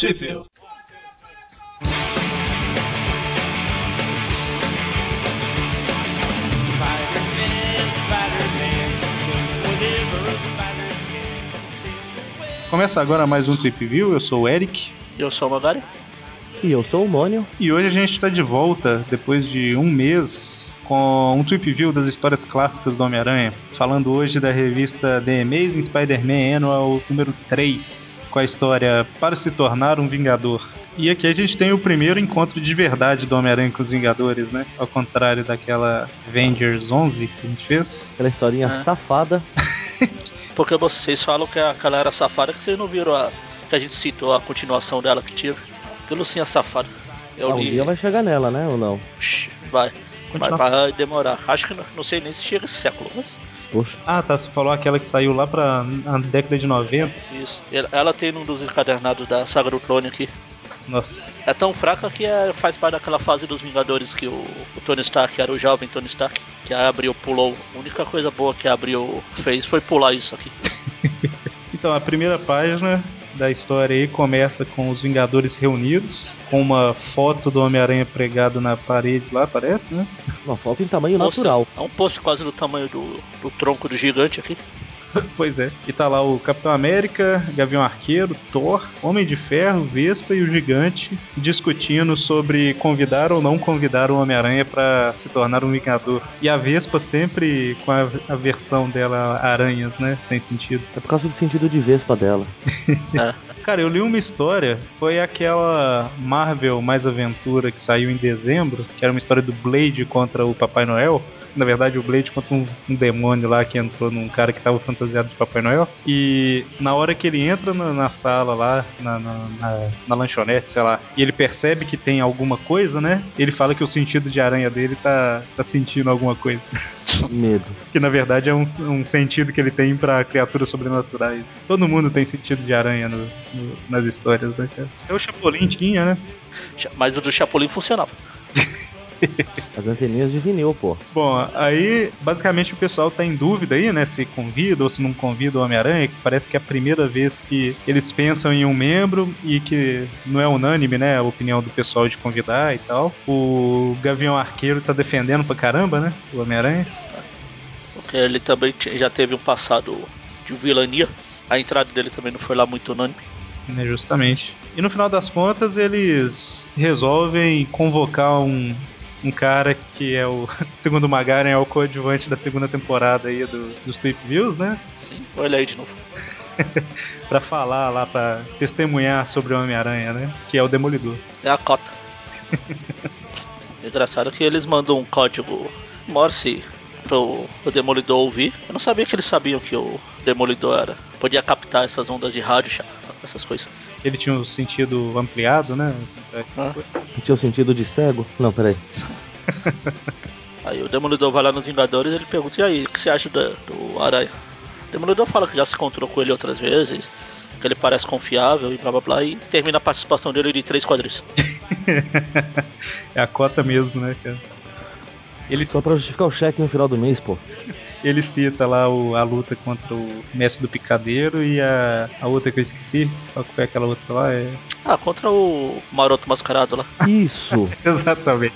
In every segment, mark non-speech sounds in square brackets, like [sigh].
Sheffield. Começa agora mais um Trip View, eu sou o Eric. Eu sou o Magari. E eu sou o Mônio. E hoje a gente está de volta, depois de um mês, com um Trip View das histórias clássicas do Homem-Aranha. Falando hoje da revista The Amazing Spider-Man Annual número 3, com a história Para se tornar um Vingador. E aqui a gente tem o primeiro encontro de verdade do Homem-Aranha com os Vingadores, né? Ao contrário daquela Avengers 11 que a gente fez. Aquela historinha É. safada. [laughs] Porque vocês falam que aquela era safada, que vocês não viram a. que a gente citou a continuação dela que teve. Que Lucinha safada. Eu Ah, um li. dia vai chegar nela, né? Ou não? Vai. Vai, vai demorar. Acho que não, não sei nem se chega esse século, mas. Poxa. Ah, tá. Você falou aquela que saiu lá pra a década de 90. Isso. Ela, tem um dos encadernados da saga do clone aqui. Nossa. É tão fraca que é- faz parte daquela fase dos Vingadores que o, o Tony Stark era o jovem Tony Stark. Que abriu, pulou. A única coisa boa que a abriu fez foi pular isso aqui. [laughs] Então, a primeira página da história aí começa com os Vingadores reunidos, com uma foto do Homem-Aranha pregado na parede lá, parece, né? Uma foto em tamanho Poster. natural. É um posto quase do tamanho do, do tronco do gigante aqui. [laughs] pois é. E tá lá o Capitão América, Gavião Arqueiro, Thor, Homem de Ferro, Vespa e o Gigante discutindo sobre convidar ou não convidar o Homem-Aranha pra se tornar um Vingador. E a Vespa sempre com a, a versão dela aranhas, né? Sem sentido. É por causa do sentido de vespa dela. [laughs] É. Cara, eu li uma história, foi aquela Marvel Mais Aventura que saiu em dezembro, que era uma história do Blade contra o Papai Noel. Na verdade, o Blade contra um, um demônio lá que entrou num cara que tava fantasiado de Papai Noel. E na hora que ele entra na, na sala lá, na, na, na- na lanchonete, sei lá, e ele percebe que tem alguma coisa, né? Ele fala que o sentido de aranha dele tá, tá sentindo alguma coisa. [laughs] Medo. Que na verdade é um, um sentido que ele tem pra criaturas sobrenaturais. Todo mundo tem sentido de aranha no- no- nas histórias, né, cara? É o Chapolin tinha, né? Mas o do Chapolin funcionava. [laughs] [laughs] As anteninhas de vinil, pô. Bom, aí basicamente o pessoal tá em dúvida aí, né? Se convida ou se não convida o Homem-Aranha, que parece que é a primeira vez que eles pensam em um membro e que não é unânime, né? A opinião do pessoal de convidar e tal. O Gavião Arqueiro tá defendendo pra caramba, né? O Homem-Aranha. Porque ele também já teve um passado de vilania. A entrada dele também não foi lá muito unânime. né, justamente. E no final das contas eles resolvem convocar um, um cara que é o, [laughs] segundo o Magaren, é o coadjuvante da segunda temporada aí do, dos Tweep Views, né? Sim, olha aí de novo. [laughs] Pra falar lá, pra testemunhar sobre o Homem-Aranha, né? Que é o Demolidor. É a cota. [laughs] Engraçado que eles mandam um código Morse pro, pro Demolidor ouvir. Eu não sabia que eles sabiam que o Demolidor era. Podia captar essas ondas de rádio, cha- essas coisas. Ele tinha um sentido ampliado, né? Ah. Não tinha o sentido de cego? Não, peraí. [laughs] Aí o Demolidor vai lá nos Vingadores e ele pergunta, e aí, o que você acha da- do Aranha? O Demolidor fala que já se encontrou com ele outras vezes, que ele parece confiável e blá blá blá, e termina a participação dele de três quadris. [laughs] é a cota mesmo, né, cara? Ele, Só pra justificar o cheque no final do mês, pô. Ele cita lá o- a luta contra o Mestre do Picadeiro e a, a outra que eu esqueci. Qual que foi aquela outra lá? É... Ah, contra o Maroto Mascarado lá. Isso! [laughs] Exatamente.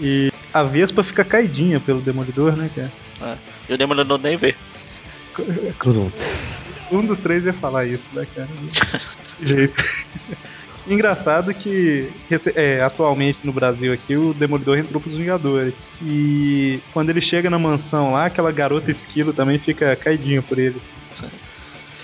e a Vespa fica caidinha pelo Demolidor, né, cara? É. E o Demolidor nem vê. Um dos três ia falar isso, né, cara? De jeito. Engraçado que é, atualmente no Brasil aqui o Demolidor entrou pros Vingadores. E quando ele chega na mansão lá, aquela garota esquilo também fica caidinha por ele.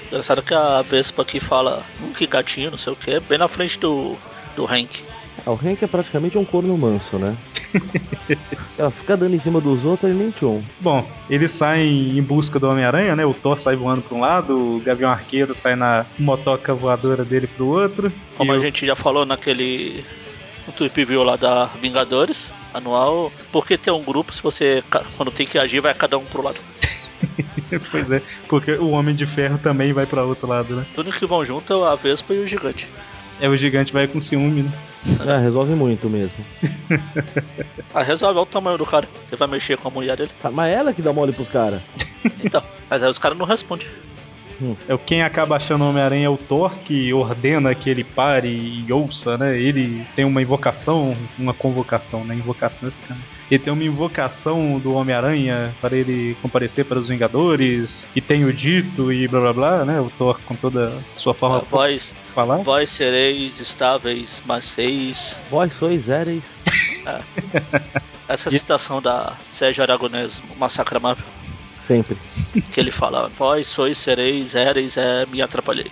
Engraçado que a Vespa aqui fala, hum, que gatinho, não sei o que, bem na frente do, do Hank. Ah, o Hank é praticamente um corno manso, né? [laughs] Ela fica dando em cima dos outros e nem tchum. Bom, eles saem em busca do Homem-Aranha, né? O Thor sai voando pra um lado, o Gavião Arqueiro sai na motoca voadora dele pro outro. Como a o- gente já falou naquele no Tweep View lá da Vingadores anual, porque tem um grupo, se você quando tem que agir, vai cada um pro lado. [laughs] pois é, porque o Homem de Ferro também vai pra outro lado, né? Os únicos que vão junto é a Vespa e o Gigante. É o gigante vai com ciúme, né? É, resolve muito mesmo. [laughs] Ah, resolve olha o tamanho do cara. Você vai mexer com a mulher dele. Ah, Mas ela que dá mole pros caras. [laughs] Então, mas aí os caras não respondem. Hum. É o quem acaba achando o Homem-Aranha é o Thor, que ordena que ele pare e ouça, né? Ele tem uma invocação, uma convocação, né? Invocação é sacanagem. Ele tem uma invocação do Homem-Aranha para ele comparecer para os Vingadores, e tem o dito e blá blá blá, né? O Thor com toda a sua forma de Vós, falar. vós sereis estáveis, mas seis. Vós sois éreis. Essa é a citação da Sérgio Aragonés, Massacre Marvel, Sempre. que ele fala: Vós sois, sereis, éreis, é, me atrapalhei.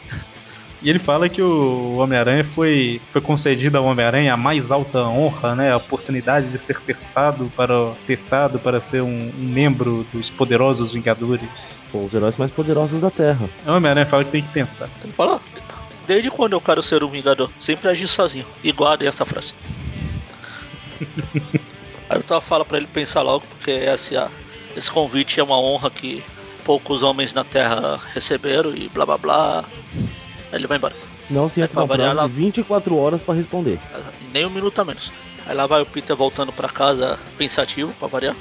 E ele fala que o Homem-Aranha foi, foi concedida ao Homem-Aranha a mais alta honra, né? A oportunidade de ser testado para, testado para ser um, um membro dos poderosos Vingadores. Pô, os heróis mais poderosos da Terra. O Homem-Aranha fala que tem que pensar. Ele fala: Desde quando eu quero ser um Vingador? Sempre agi sozinho. E guardem essa frase. [laughs] Aí o Thor fala pra ele pensar logo, porque essa, esse convite é uma honra que poucos homens na Terra receberam e blá blá blá. Aí ele vai embora. Não se É antes variar, prazo de 24 horas pra responder. Nem um minuto a menos. Aí lá vai o Peter voltando pra casa pensativo, pra variar.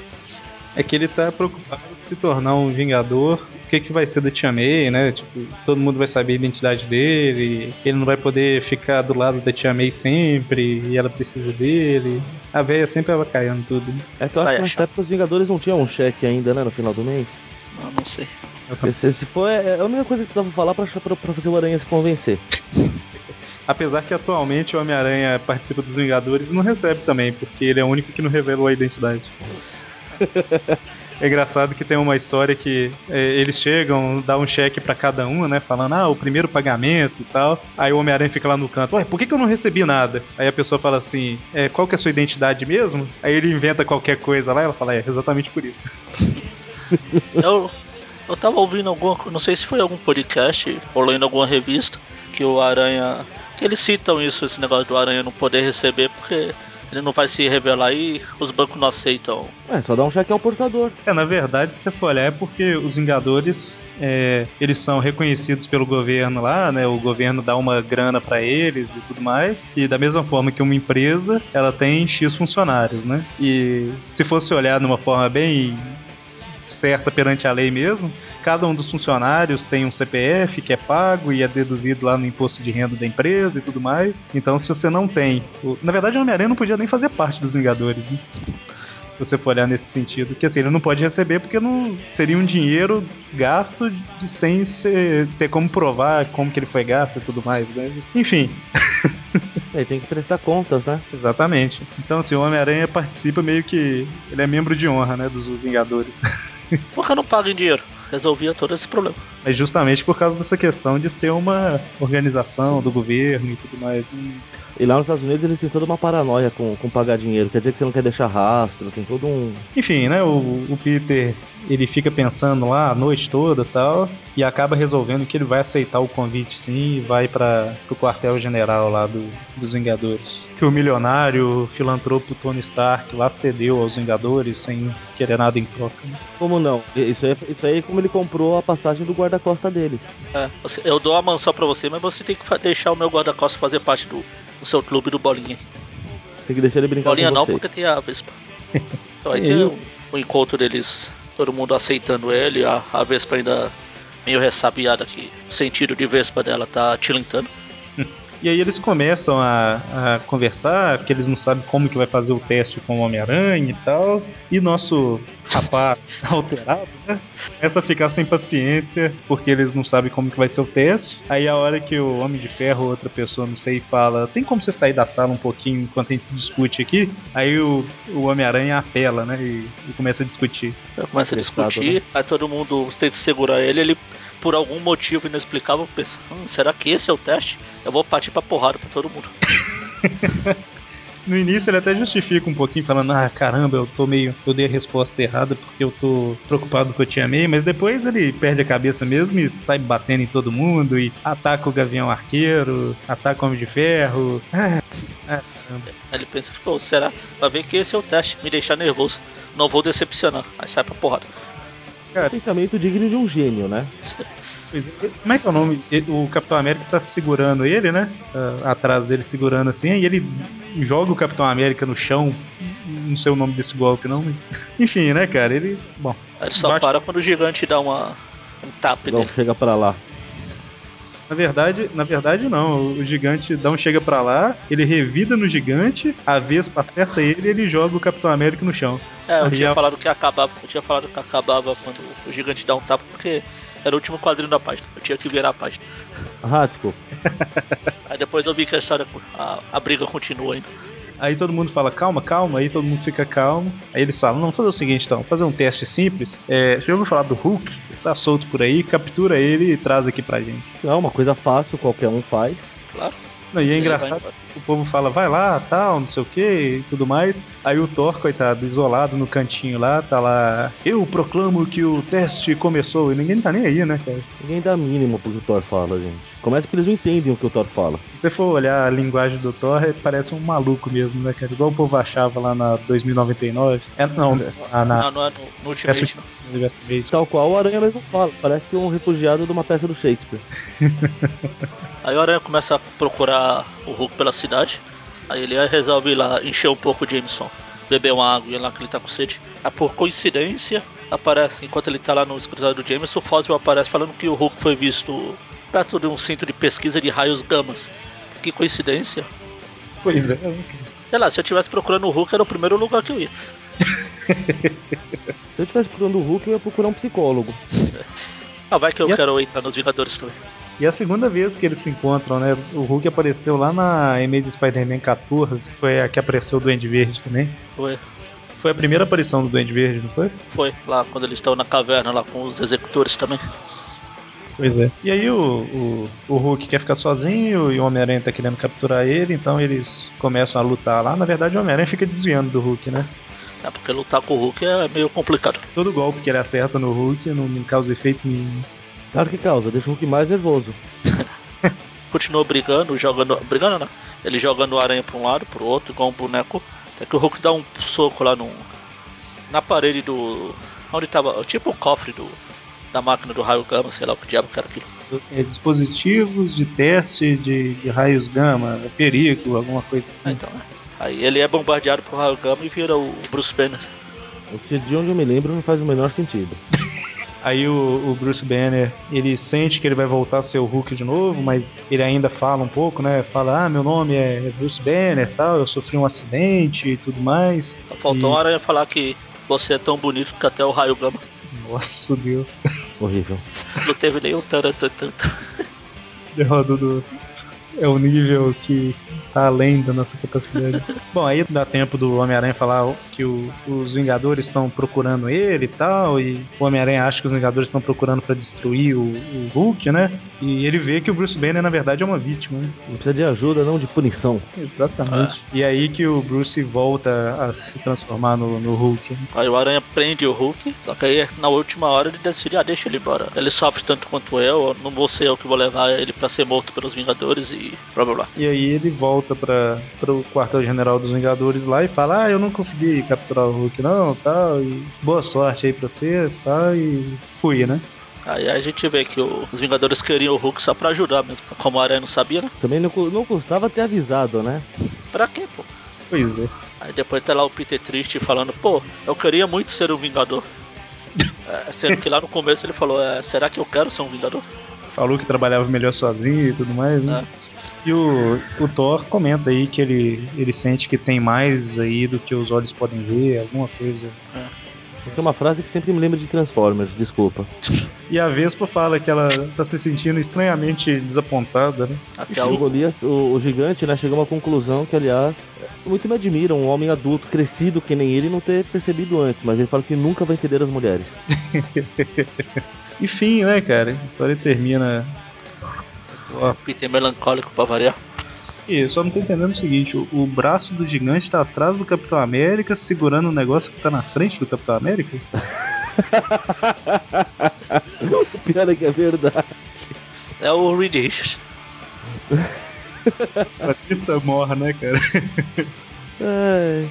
É que ele tá preocupado em se tornar um Vingador. O que, que vai ser da Tia May, né? Tipo, todo mundo vai saber a identidade dele. Ele não vai poder ficar do lado da Tia May sempre. E ela precisa dele. A velha sempre vai caindo tudo. né? É que eu acho é que nessa época os Vingadores não tinham um cheque ainda, né? No final do mês. Não, não sei. Se, se for, é a única coisa que precisava falar pra, pra, pra fazer o Aranha se convencer. Apesar que atualmente o Homem-Aranha participa dos Vingadores e não recebe também, porque ele é o único que não revelou a identidade. [laughs] É engraçado que tem uma história que é, eles chegam, dá um cheque pra cada um, né? Falando, ah, o primeiro pagamento e tal. Aí o Homem-Aranha fica lá no canto, ué, por que, que eu não recebi nada? Aí a pessoa fala assim, é, qual que é a sua identidade mesmo? Aí ele inventa qualquer coisa lá, ela fala, é, exatamente por isso. [laughs] Eu, eu tava ouvindo alguma não sei se foi algum podcast ou lendo alguma revista, que o Aranha. que eles citam isso, esse negócio do Aranha não poder receber, porque ele não vai se revelar e os bancos não aceitam. É, só dá um cheque ao portador. É, na verdade, se você for olhar, é porque os Vingadores, é, eles são reconhecidos pelo governo lá, né? O governo dá uma grana pra eles e tudo mais. E da mesma forma que uma empresa, ela tem X funcionários, né? E se fosse olhar de uma forma bem certa perante a lei mesmo, cada um dos funcionários tem um CPF que é pago e é deduzido lá no imposto de renda da empresa e tudo mais. Então, se você não tem. Na verdade, o Homem-Aranha não podia nem fazer parte dos Vingadores, né? se você for olhar nesse sentido. Que assim, ele não pode receber porque não seria um dinheiro gasto de- sem ser- ter como provar como que ele foi gasto e tudo mais, né? Enfim, [laughs] Ele tem que prestar contas, né? exatamente. Então, assim, o Homem-Aranha participa meio que. Ele é membro de honra, né? Dos Vingadores. Por que não paga em dinheiro? Resolvia todo esse problema. Mas justamente por causa dessa questão de ser uma organização do governo e tudo mais. E lá nos Estados Unidos eles têm toda uma paranoia com, com pagar dinheiro. Quer dizer que você não quer deixar rastro, tem todo um. Enfim, né? O, o Peter ele fica pensando lá a noite toda e tal, e acaba resolvendo que ele vai aceitar o convite sim e vai para o quartel-general lá do, dos Vingadores. Que o milionário filantropo Tony Stark lá cedeu aos Vingadores sem querer nada em troca. né? Como não? Isso aí, isso aí é como ele comprou a passagem do guarda-costa dele. É, eu dou a mansão pra você, mas você tem que deixar o meu guarda-costas fazer parte do, do seu clube do Bolinha. Tem que deixar ele brincar Bolinha não, porque tem a Vespa. [laughs] Então aí tem o, o encontro deles, todo mundo aceitando ele, a, a Vespa ainda meio ressabiada que o sentido de Vespa dela tá tilintando. E aí eles começam a, a conversar, porque eles não sabem como que vai fazer o teste com o Homem-Aranha e tal. E nosso rapaz [laughs] alterado, né? Começa a ficar sem paciência, porque eles não sabem como que vai ser o teste. Aí a hora que o Homem de Ferro ou outra pessoa, não sei, fala, tem como você sair da sala um pouquinho enquanto a gente discute aqui? Aí o, o Homem-Aranha apela, né? E, e começa a discutir. Começa a discutir, né? aí todo mundo tenta segurar ele, ele por algum motivo inexplicável pensa, hum, será que esse é o teste? Eu vou partir pra porrada pra todo mundo. [laughs] No início ele até justifica um pouquinho, falando, ah, caramba, eu tô meio. Eu dei a resposta errada porque eu tô preocupado com o Tia May, mas depois ele perde a cabeça mesmo e sai batendo em todo mundo e ataca o Gavião Arqueiro, ataca o Homem de Ferro. Ah, ah, ele pensa, pô, será? Vai ver que esse é o teste, me deixar nervoso. Não vou decepcionar. Aí sai pra porrada. Pensamento digno de um gênio, né? Como é que é o nome? O Capitão América tá segurando ele, né? Ah, atrás dele segurando assim, e ele joga o Capitão América no chão. Não sei o nome desse golpe, não, mas. Enfim, né, cara? Ele. Bom. Ele só Bate- para quando o gigante dá uma um tap Não nele. chega pra lá. Na verdade, na verdade não. O gigante dá um chega pra lá, ele revida no gigante, a Vespa acerta ele e ele joga o Capitão América no chão. É, eu tinha falado que acabava. Eu tinha falado que acabava quando o gigante dá um tapa, porque era o último quadrinho da página. Eu tinha que virar a página. Ah, desculpa. [laughs] Aí depois eu vi que a história, a, a briga continua ainda. Aí todo mundo fala, calma, calma, aí todo mundo fica calmo. Aí eles falam, não, vamos fazer o seguinte então, fazer um teste simples. É, você já ouviu falar do Hulk? Tá solto por aí, captura ele e traz aqui pra gente. É uma coisa fácil, qualquer um faz. Claro. Não, e é engraçado, o povo fala, vai lá, tal, não sei o que e tudo mais. Aí o Thor, coitado, isolado no cantinho lá, tá lá. Eu proclamo que o teste começou. E ninguém tá nem aí, né, cara? Ninguém dá mínimo pro que o Thor fala, gente. Começa que eles não entendem o que o Thor fala. Se você for olhar a linguagem do Thor, ele parece um maluco mesmo, né, cara? Igual o povo achava lá na 2099. É, não, na, na, Não, não é no, no Ultimate, não. Tal qual o Aranha mesmo fala. Parece um refugiado de uma peça do Shakespeare. Aí o Aranha começa a procurar o Hulk pela cidade. Aí ele resolve ir lá encher um pouco o Jameson, beber uma água lá que ele tá com sede. Aí por coincidência, aparece, enquanto ele tá lá no escritório do Jameson, o Foswell aparece falando que o Hulk foi visto perto de um centro de pesquisa de raios gamas. Que coincidência. Pois é. Sei lá, se eu estivesse procurando o Hulk, era o primeiro lugar que eu ia. [laughs] Se eu estivesse procurando o Hulk, eu ia procurar um psicólogo. Ah, vai que eu E a- quero entrar nos Vingadores também. E é a segunda vez que eles se encontram, né? O Hulk apareceu lá na Amazing Spider-Man 14, foi a que apareceu o Duende Verde também. Foi, Foi a primeira aparição do Duende Verde, não foi? foi lá quando eles estão na caverna lá com os executores também. Pois é. E aí o, o, o Hulk quer ficar sozinho e o Homem-Aranha tá querendo capturar ele, então eles começam a lutar lá. Na verdade o Homem-Aranha fica desviando do Hulk, né? É porque lutar com o Hulk é meio complicado. Todo golpe que ele acerta no Hulk não, não causa efeito nenhum. Claro que causa, deixa o Hulk mais nervoso. [laughs] Continuou brigando, jogando. Brigando não. Ele jogando o aranha pra um lado, pro outro, igual um boneco. Até que o Hulk dá um soco lá no. Na parede do. Onde tava. Tipo o cofre do. Da máquina do raio gama, sei lá o que diabo que era aquilo. É, dispositivos de teste de, de raios gama, perigo, alguma coisa Ah, assim. então, né? Aí ele é bombardeado pro raio gama e vira o Bruce Banner. O que de onde eu me lembro não faz o menor sentido. [laughs] Aí o, o Bruce Banner, ele sente que ele vai voltar a ser o Hulk de novo, mas ele ainda fala um pouco, né? Fala, ah, meu nome é Bruce Banner tal, eu sofri um acidente e tudo mais. Só faltou E- o aranha falar que você é tão bonito que até o raio gama Nossa, Deus. Horrível. não teve nem o do. É o nível que tá além da nossa capacidade. [laughs] Bom, aí dá tempo do Homem-Aranha falar que o- os Vingadores estão procurando ele e tal, e o Homem-Aranha acha que os Vingadores estão procurando pra destruir o, o Hulk, né? E ele vê que o Bruce Banner na verdade é uma vítima, né? Ele precisa de ajuda, não de punição. Exatamente. E aí que o Bruce volta a se transformar no, no Hulk. né? Aí o Aranha prende o Hulk, só que aí na última hora ele decide, ah, deixa ele embora. Ele sofre tanto quanto eu, não vou ser eu que vou levar ele pra ser morto pelos Vingadores e blá blá blá. E aí ele volta para o quartel-general dos Vingadores lá e fala: Ah, eu não consegui capturar o Hulk, não, tal, e boa sorte aí pra vocês, tal, e fui, né? Aí a gente vê que os Vingadores queriam o Hulk só pra ajudar mesmo. Como o Aranha não sabia, né? Também não, não custava ter avisado, né? Pra quê, pô? Pois é. Aí depois tá lá o Peter triste falando, pô, eu queria muito ser um Vingador. [laughs] É, sendo que lá no começo ele falou, é, será que eu quero ser um Vingador? Falou que trabalhava melhor sozinho e tudo mais, né? E o, o Thor comenta aí que ele, ele sente que tem mais aí do que os olhos podem ver, alguma coisa. Porque é uma frase que sempre me lembra de Transformers, desculpa. E a Vespa fala que ela tá se sentindo estranhamente desapontada, né? Até O o, Golias, o, o gigante, né, chegou a uma conclusão que, aliás, muito me admira um homem adulto, crescido que nem ele, não ter percebido antes, mas ele fala que nunca vai entender as mulheres. [laughs] Enfim, né, cara? A história termina. Ó, Peter melancólico pra variar. E eu só não tô entendendo o seguinte: o, o braço do gigante tá atrás do Capitão América, segurando um negócio que tá na frente do Capitão América? O pior é que é verdade. É o Reed Richards. [laughs] Batista morra, né, cara? É,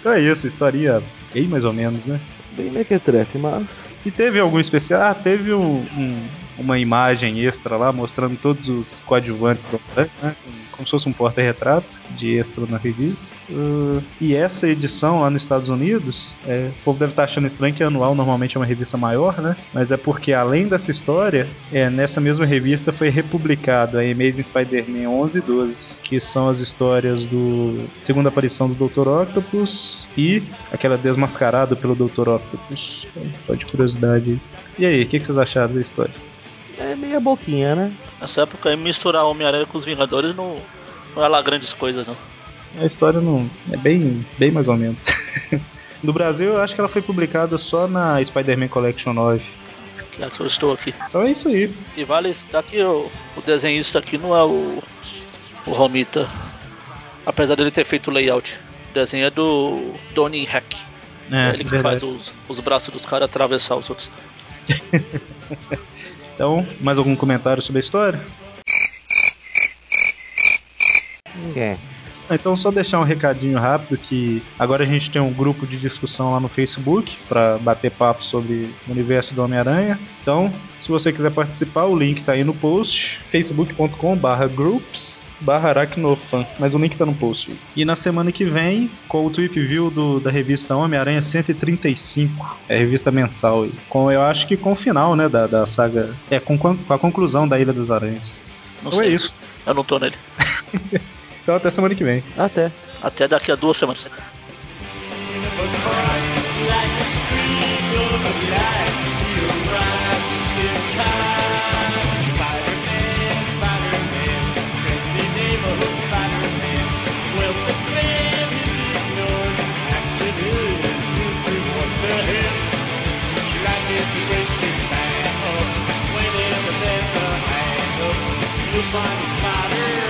Então é isso, historinha bem mais ou menos, né? bem mequetrefe, mas... E teve algum especial? Ah, teve um, um, uma imagem extra lá mostrando todos os coadjuvantes do né? como se fosse um porta-retrato de extra na revista. Uh, e essa edição lá nos Estados Unidos, é, o povo deve estar achando estranho que anual normalmente é uma revista maior, né? Mas é porque além dessa história, é, nessa mesma revista foi republicado a Amazing Spider-Man 11 e 12, que são as histórias do segunda aparição do Dr. Octopus e aquela desmascarada pelo Dr. Octopus. Só de curiosidade. E aí, o que, que vocês acharam da história? É meia boquinha, né? Nessa época, misturar Homem-Aranha com os Vingadores não, não é lá grandes coisas, não. A história não. é bem, bem mais ou menos. [laughs] no Brasil, eu acho que ela foi publicada só na Spider-Man Collection 9. Que é que eu estou aqui. Então é isso aí. E vale, daqui o, o desenhista aqui não é o, o Romita. Apesar dele ter feito o layout. O desenho é do Donnie Hack. É, é ele que verdade. faz os, os braços dos caras atravessar os outros. [laughs] Então, mais algum comentário sobre a história? É. Então só deixar um recadinho rápido que agora a gente tem um grupo de discussão lá no Facebook para bater papo sobre o universo do Homem-Aranha. Então, se você quiser participar, o link tá aí no post, facebook.com/groups barra aracnofan, mas o link tá no post. E na semana que vem, com o Tweep View do, da revista Homem-Aranha 135, é a revista mensal, com, eu acho que com o final, né, da, da saga, é, com, com a conclusão da Ilha dos Aranhas. Não então é sei. é isso. Eu não tô nele. [laughs] então até semana que vem. Até. Até daqui a duas semanas. Nobody's got it.